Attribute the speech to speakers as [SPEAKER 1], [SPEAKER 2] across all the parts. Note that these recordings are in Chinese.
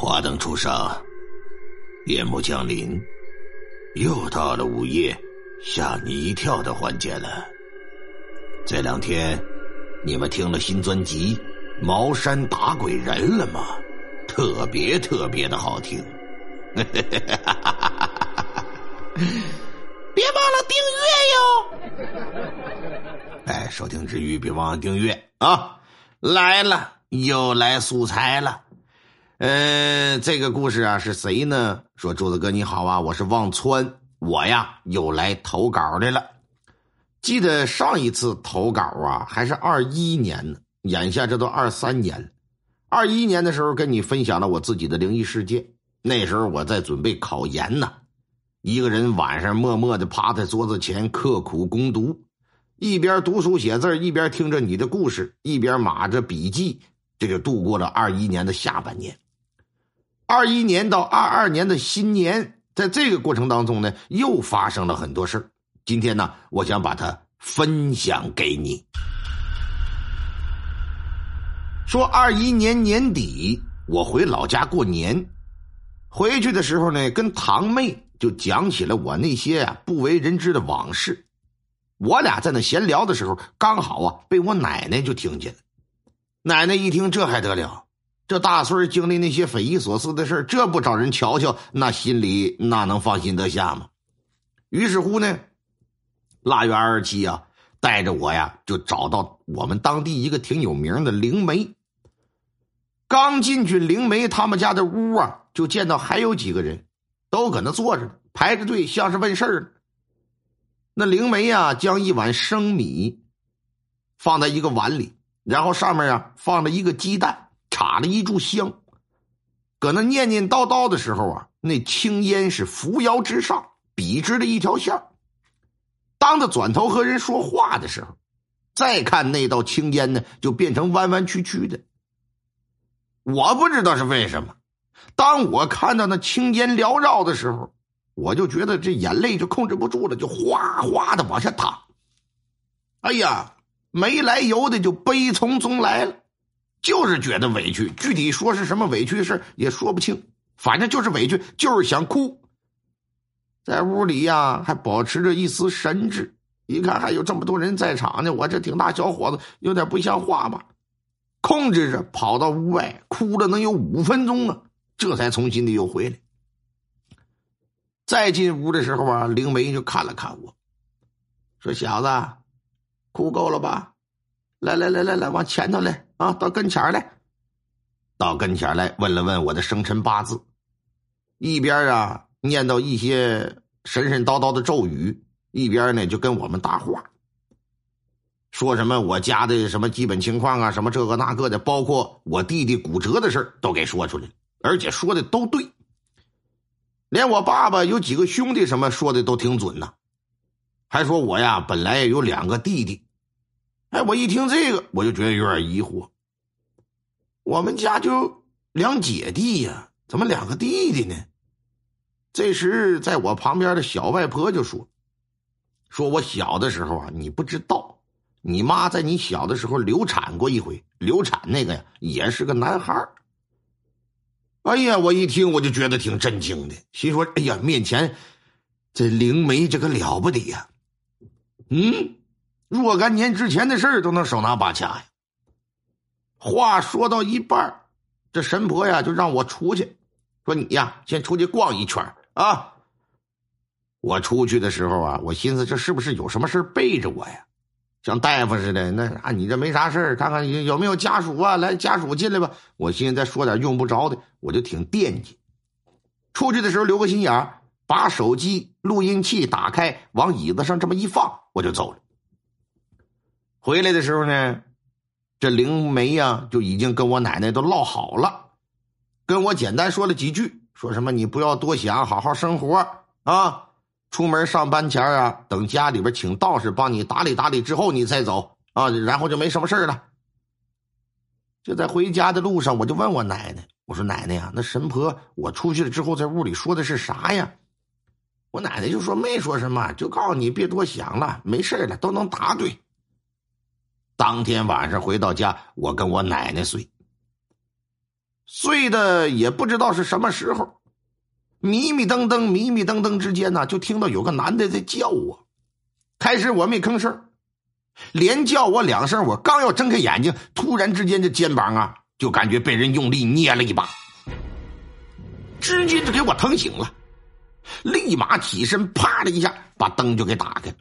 [SPEAKER 1] 花灯初上，夜幕降临，又到了午夜吓你一跳的环节了。这两天，你们听了新专辑《茅山打鬼人》了吗？特别特别的好听。
[SPEAKER 2] 别忘了订阅
[SPEAKER 1] 哟！哎，收听之余别忘了订阅啊！来了，又来素材了。呃，这个故事啊是谁呢？说柱子哥你好啊，我是忘川，我呀又来投稿来了。记得上一次投稿啊还是二一年呢，眼下这都二三年了。二一年的时候跟你分享了我自己的灵异事件，那时候我在准备考研呢。一个人晚上默默的趴在桌子前刻苦攻读，一边读书写字一边听着你的故事，一边码着笔记，这就度过了二一年的下半年。二一年到二二年的新年，在这个过程当中呢，又发生了很多事今天呢，我想把它分享给你。说二一年年底，我回老家过年，回去的时候呢，跟堂妹。就讲起了我那些啊不为人知的往事，我俩在那闲聊的时候，刚好啊被我奶奶就听见了。奶奶一听，这还得了？这大孙经历那些匪夷所思的事这不找人瞧瞧，那心里那能放心得下吗？于是乎呢，腊月二十七啊，带着我呀就找到我们当地一个挺有名的灵媒。刚进去灵媒他们家的屋啊，就见到还有几个人。都搁那坐着，排着队，像是问事儿那灵媒呀，将一碗生米放在一个碗里，然后上面啊放了一个鸡蛋，打了一炷香，搁那念念叨叨的时候啊，那青烟是扶摇直上，笔直的一条线当他转头和人说话的时候，再看那道青烟呢，就变成弯弯曲曲的。我不知道是为什么。当我看到那青烟缭绕的时候，我就觉得这眼泪就控制不住了，就哗哗的往下淌。哎呀，没来由的就悲从中来了，就是觉得委屈。具体说是什么委屈的事也说不清，反正就是委屈，就是想哭。在屋里呀，还保持着一丝神智。一看还有这么多人在场呢，我这挺大小伙子有点不像话吧？控制着跑到屋外，哭了能有五分钟啊。这才从心里又回来。再进屋的时候啊，灵媒就看了看我，说：“小子，哭够了吧？来来来来来，往前头来啊，到跟前来，到跟前来，问了问我的生辰八字，一边啊念叨一些神神叨叨的咒语，一边呢就跟我们搭话，说什么我家的什么基本情况啊，什么这个那个的，包括我弟弟骨折的事都给说出来。”而且说的都对，连我爸爸有几个兄弟什么说的都挺准呐，还说我呀本来有两个弟弟，哎，我一听这个我就觉得有点疑惑，我们家就两姐弟呀，怎么两个弟弟呢？这时在我旁边的小外婆就说：“说我小的时候啊，你不知道，你妈在你小的时候流产过一回，流产那个呀也是个男孩哎呀，我一听我就觉得挺震惊的，心说：“哎呀，面前这灵媒这个了不得呀！嗯，若干年之前的事儿都能手拿把掐呀。”话说到一半这神婆呀就让我出去，说：“你呀，先出去逛一圈啊。”我出去的时候啊，我寻思这是不是有什么事背着我呀？像大夫似的，那啊，你这没啥事看看有没有家属啊？来，家属进来吧。我寻思再说点用不着的，我就挺惦记。出去的时候留个心眼把手机录音器打开，往椅子上这么一放，我就走了。回来的时候呢，这灵媒呀就已经跟我奶奶都唠好了，跟我简单说了几句，说什么你不要多想，好好生活啊。出门上班前啊，等家里边请道士帮你打理打理之后，你再走啊，然后就没什么事了。就在回家的路上，我就问我奶奶：“我说奶奶呀，那神婆我出去了之后，在屋里说的是啥呀？”我奶奶就说：“没说什么，就告诉你别多想了，没事了，都能答对。”当天晚上回到家，我跟我奶奶睡。睡的也不知道是什么时候，迷迷瞪瞪、迷迷瞪瞪之间呢，就听到有个男的在叫我。开始我没吭声，连叫我两声，我刚要睁开眼睛，突然之间这肩膀啊，就感觉被人用力捏了一把，直接就给我疼醒了。立马起身，啪的一下把灯就给打开，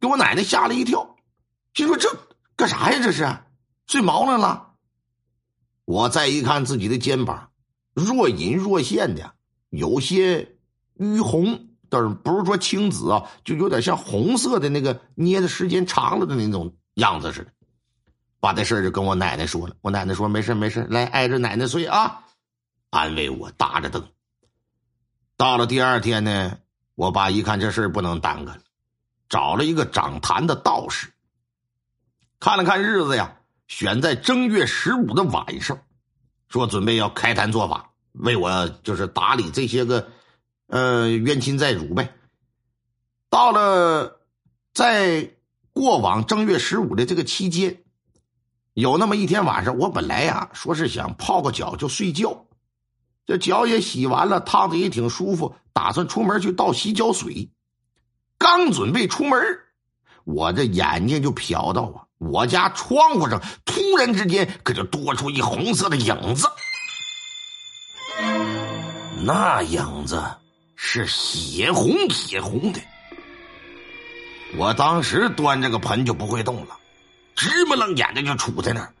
[SPEAKER 1] 给我奶奶吓了一跳，心说这干啥呀？这是睡毛了了。我再一看自己的肩膀，若隐若现的，有些淤红，但是不是说青紫啊，就有点像红色的那个捏的时间长了的那种样子似的。把这事就跟我奶奶说了，我奶奶说没事没事，来挨着奶奶睡啊，安慰我，打着灯。到了第二天呢，我爸一看这事不能耽搁了，找了一个掌坛的道士，看了看日子呀。选在正月十五的晚上，说准备要开坛做法，为我就是打理这些个，呃冤亲债主呗。到了在过往正月十五的这个期间，有那么一天晚上，我本来呀说是想泡个脚就睡觉，这脚也洗完了，烫的也挺舒服，打算出门去倒洗脚水。刚准备出门，我这眼睛就瞟到啊。我家窗户上突然之间可就多出一红色的影子，那影子是血红血红的。我当时端着个盆就不会动了，直目愣眼的就杵在那儿。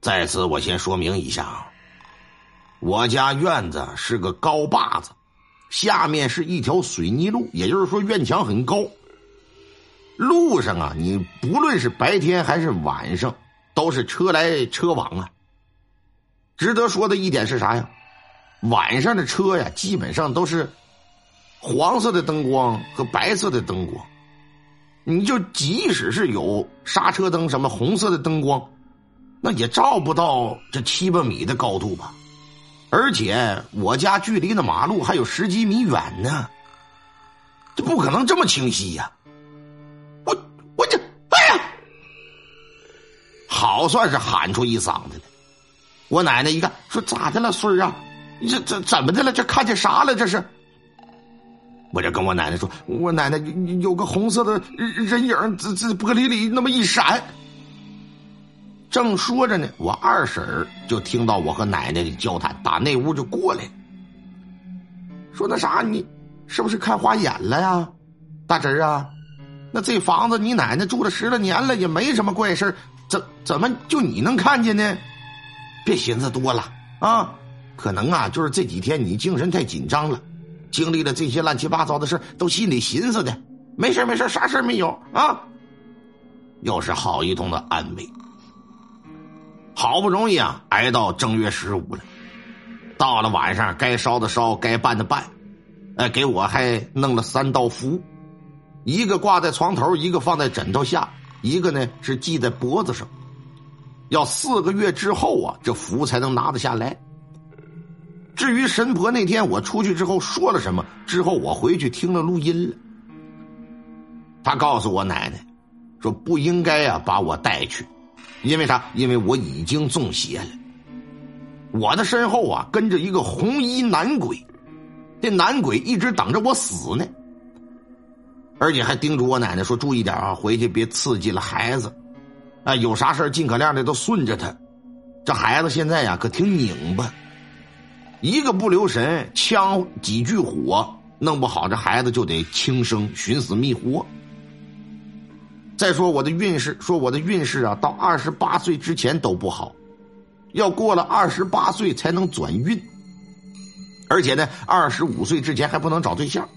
[SPEAKER 1] 在此，我先说明一下啊，我家院子是个高坝子，下面是一条水泥路，也就是说院墙很高。路上啊，你不论是白天还是晚上，都是车来车往啊。值得说的一点是啥呀？晚上的车呀，基本上都是黄色的灯光和白色的灯光。你就即使是有刹车灯什么红色的灯光，那也照不到这七八米的高度吧？而且我家距离那马路还有十几米远呢，这不可能这么清晰呀。我就哎呀好算是喊出一嗓子来，我奶奶一看说：“咋的了，孙儿啊？这这怎么的了？这看见啥了？这是？”我就跟我奶奶说：“我奶奶有个红色的人影，这这玻璃里那么一闪。”正说着呢，我二婶儿就听到我和奶奶的交谈，打那屋就过来，说：“那啥，你是不是看花眼了呀，大侄儿啊？那这房子你奶奶住了十来年了，也没什么怪事怎怎么就你能看见呢？别寻思多了啊，可能啊就是这几天你精神太紧张了，经历了这些乱七八糟的事都心里寻思的。没事没事啥事没有啊。又是好一通的安慰。好不容易啊挨到正月十五了，到了晚上该烧的烧，该办的办，哎，给我还弄了三道符，一个挂在床头，一个放在枕头下。一个呢是系在脖子上，要四个月之后啊，这符才能拿得下来。至于神婆那天我出去之后说了什么，之后我回去听了录音了。他告诉我奶奶，说不应该啊把我带去，因为啥？因为我已经中邪了。我的身后啊跟着一个红衣男鬼，这男鬼一直等着我死呢。而且还叮嘱我奶奶说：“注意点啊，回去别刺激了孩子，啊，有啥事尽可量的都顺着他。这孩子现在呀可挺拧巴，一个不留神呛几句火，弄不好这孩子就得轻生、寻死觅活。再说我的运势，说我的运势啊，到二十八岁之前都不好，要过了二十八岁才能转运，而且呢，二十五岁之前还不能找对象。”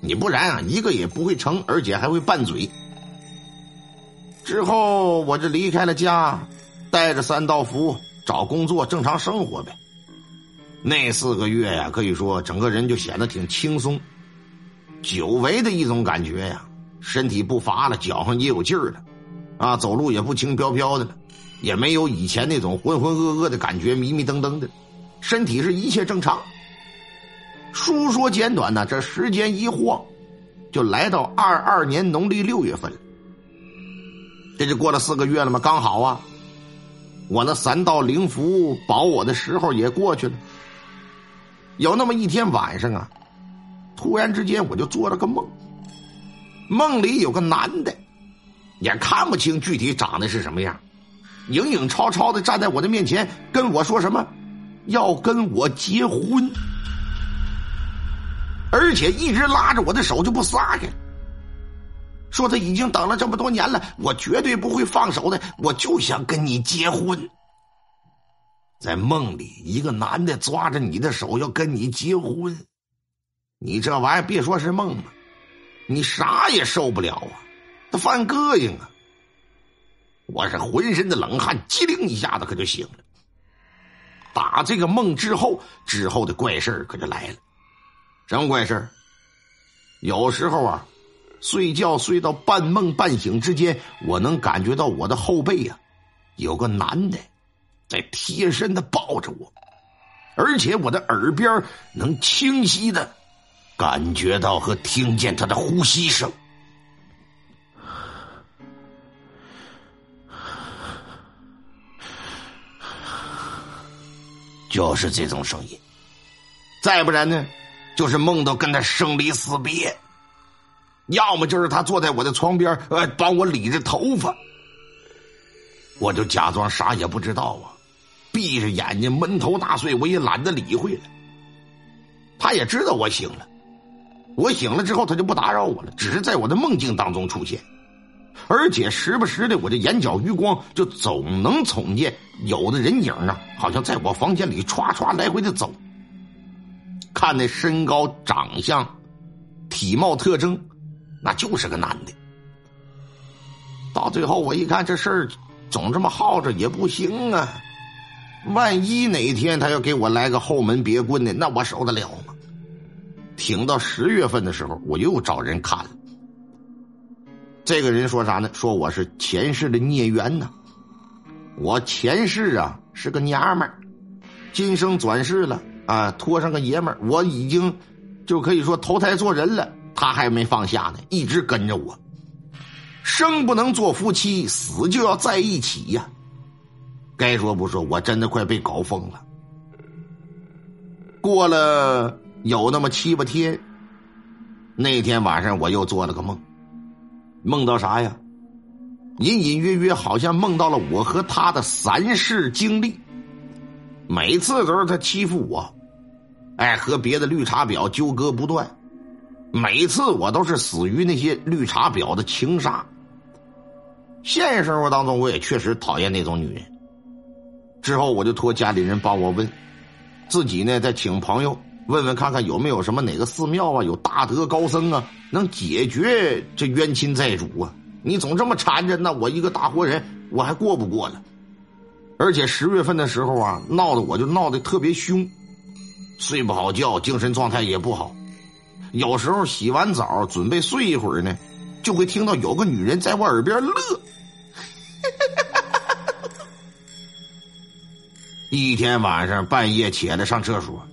[SPEAKER 1] 你不然啊，一个也不会成，而且还会拌嘴。之后我就离开了家，带着三道符找工作，正常生活呗。那四个月呀，可以说整个人就显得挺轻松，久违的一种感觉呀。身体不乏了，脚上也有劲儿了，啊，走路也不轻飘飘的了，也没有以前那种浑浑噩噩的感觉，迷迷瞪瞪的，身体是一切正常。书说简短呢，这时间一晃，就来到二二年农历六月份了。这就过了四个月了吗？刚好啊。我那三道灵符保我的时候也过去了。有那么一天晚上啊，突然之间我就做了个梦，梦里有个男的，也看不清具体长得是什么样，影影绰绰的站在我的面前，跟我说什么要跟我结婚，而且一直拉着我的手就不撒开。说他已经等了这么多年了，我绝对不会放手的。我就想跟你结婚。在梦里，一个男的抓着你的手要跟你结婚，你这玩意儿别说是梦了，你啥也受不了啊，他犯膈应啊。我是浑身的冷汗，机灵一下子可就醒了。打这个梦之后，之后的怪事可就来了。什么怪事有时候啊。睡觉睡到半梦半醒之间，我能感觉到我的后背呀，有个男的在贴身的抱着我，而且我的耳边能清晰的感觉到和听见他的呼吸声，就是这种声音。再不然呢，就是梦到跟他生离死别。要么就是他坐在我的床边，呃，帮我理着头发，我就假装啥也不知道啊，闭着眼睛闷头大睡，我也懒得理会了。他也知道我醒了，我醒了之后他就不打扰我了，只是在我的梦境当中出现，而且时不时的我的眼角余光就总能瞅见有的人影啊，好像在我房间里唰唰来回的走，看那身高、长相、体貌特征。那就是个男的。到最后，我一看这事儿总这么耗着也不行啊！万一哪天他要给我来个后门别棍呢，那我受得了吗？挺到十月份的时候，我又找人看了。这个人说啥呢？说我是前世的孽缘呢。我前世啊是个娘们儿，今生转世了啊，拖上个爷们儿，我已经就可以说投胎做人了。他还没放下呢，一直跟着我。生不能做夫妻，死就要在一起呀。该说不说，我真的快被搞疯了。过了有那么七八天，那天晚上我又做了个梦，梦到啥呀？隐隐约约好像梦到了我和他的三世经历。每次都是他欺负我，哎，和别的绿茶婊纠葛不断。每次我都是死于那些绿茶婊的情杀。现实生活当中，我也确实讨厌那种女人。之后我就托家里人帮我问，自己呢再请朋友问问看看有没有什么哪个寺庙啊有大德高僧啊能解决这冤亲债主啊？你总这么缠着，那我一个大活人我还过不过了？而且十月份的时候啊，闹得我就闹得特别凶，睡不好觉，精神状态也不好。有时候洗完澡准备睡一会儿呢，就会听到有个女人在我耳边乐。一天晚上半夜起来上厕所，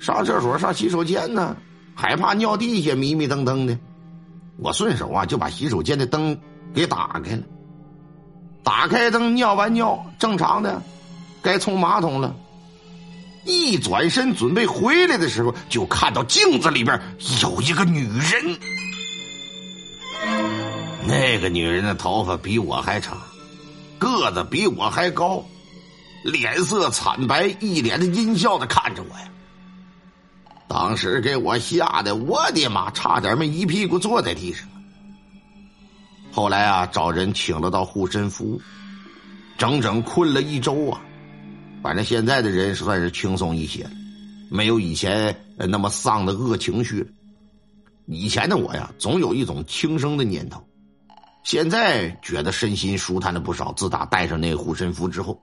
[SPEAKER 1] 上厕所上洗手间呢，害怕尿地下，迷迷瞪瞪的，我顺手啊就把洗手间的灯给打开了。打开灯，尿完尿，正常的，该冲马桶了。一转身准备回来的时候，就看到镜子里边有一个女人。那个女人的头发比我还长，个子比我还高，脸色惨白，一脸的阴笑的看着我呀。当时给我吓得我的妈，差点没一屁股坐在地上。后来啊，找人请了到护身符，整整困了一周啊。反正现在的人算是轻松一些了，没有以前那么丧的恶情绪。以前的我呀，总有一种轻生的念头，现在觉得身心舒坦了不少。自打带上那护身符之后，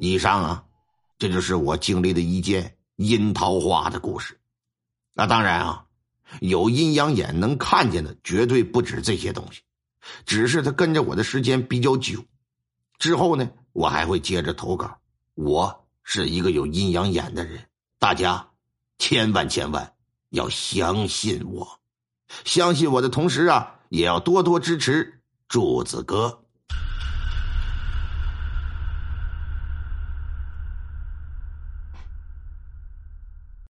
[SPEAKER 1] 以上啊，这就是我经历的一件阴桃花的故事。那当然啊，有阴阳眼能看见的绝对不止这些东西，只是他跟着我的时间比较久。之后呢？我还会接着投稿。我是一个有阴阳眼的人，大家千万千万要相信我，相信我的同时啊，也要多多支持柱子哥。